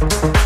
you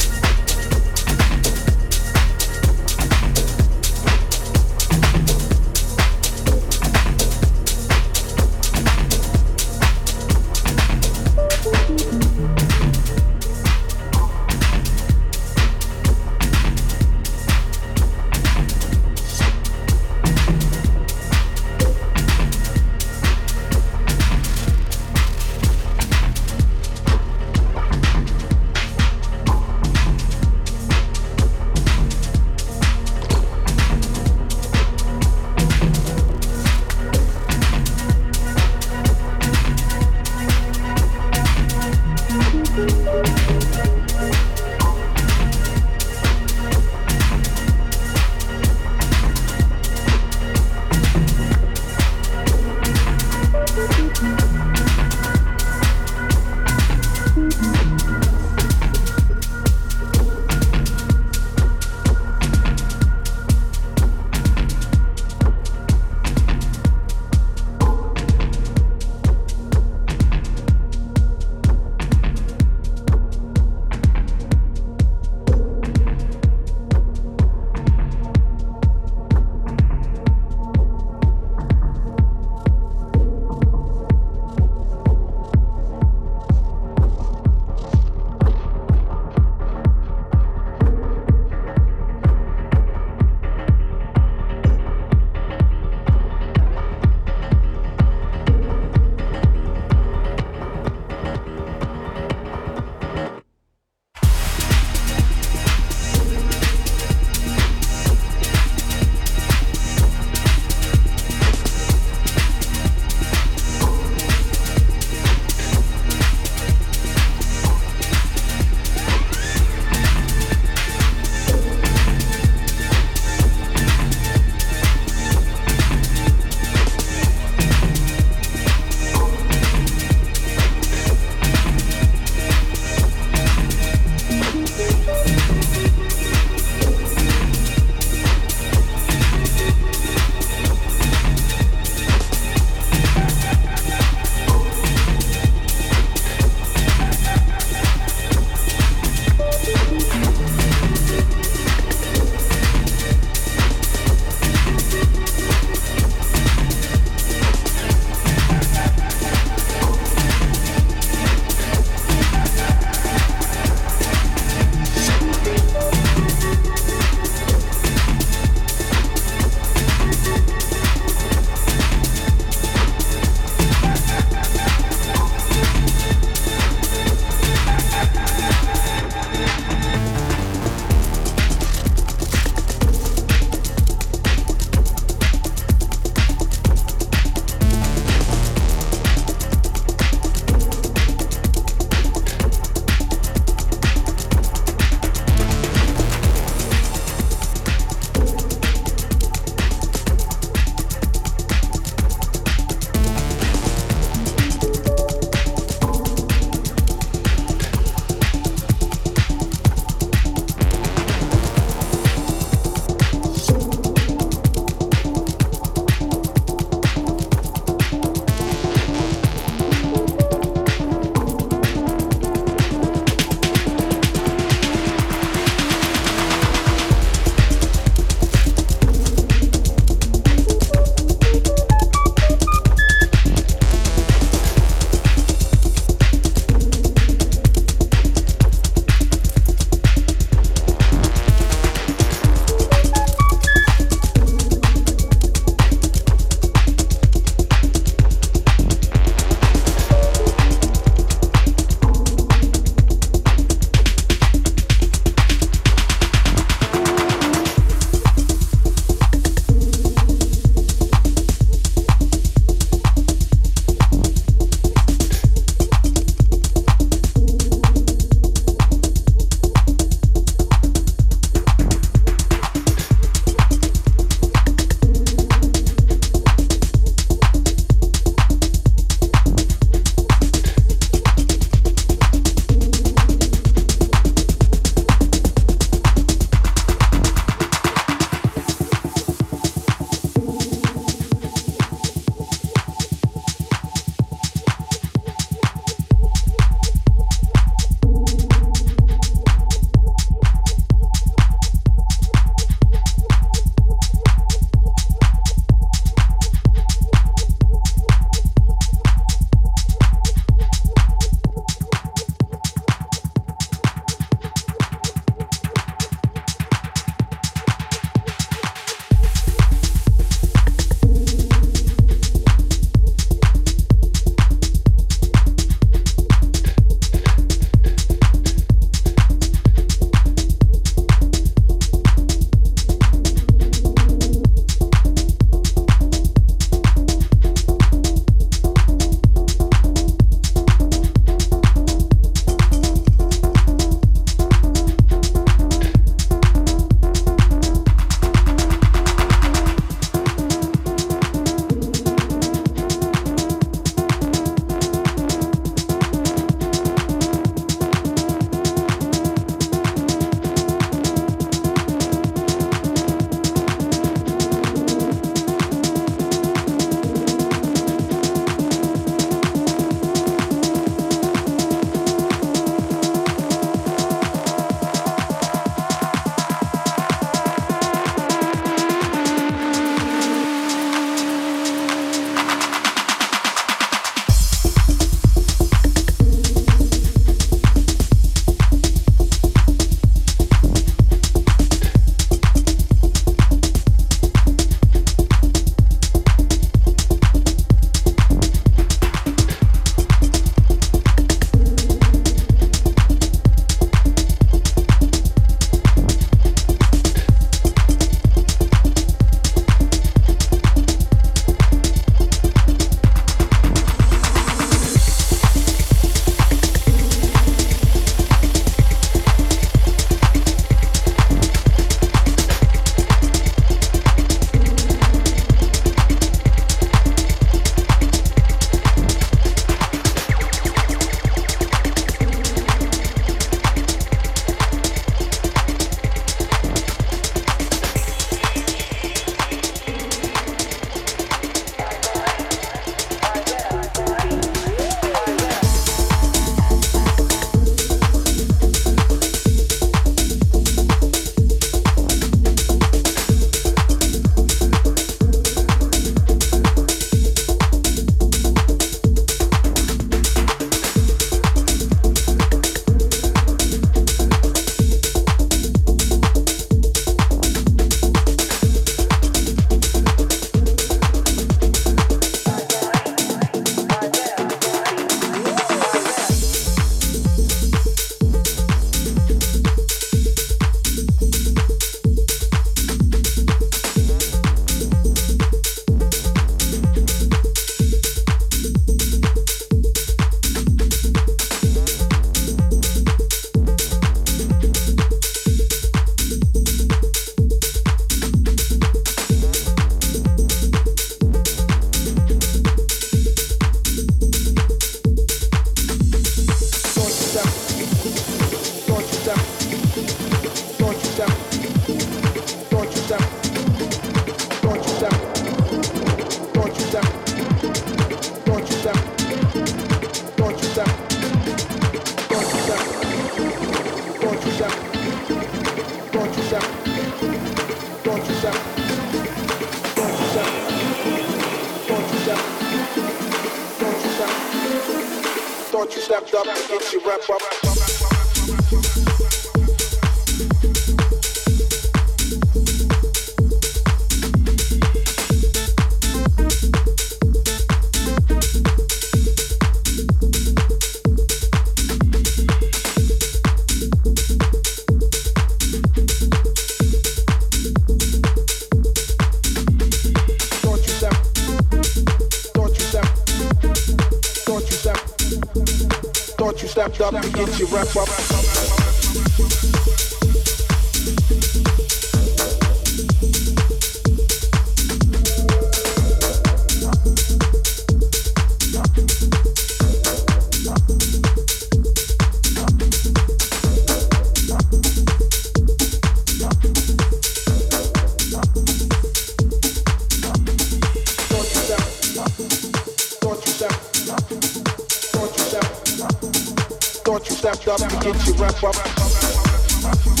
get you wrap up.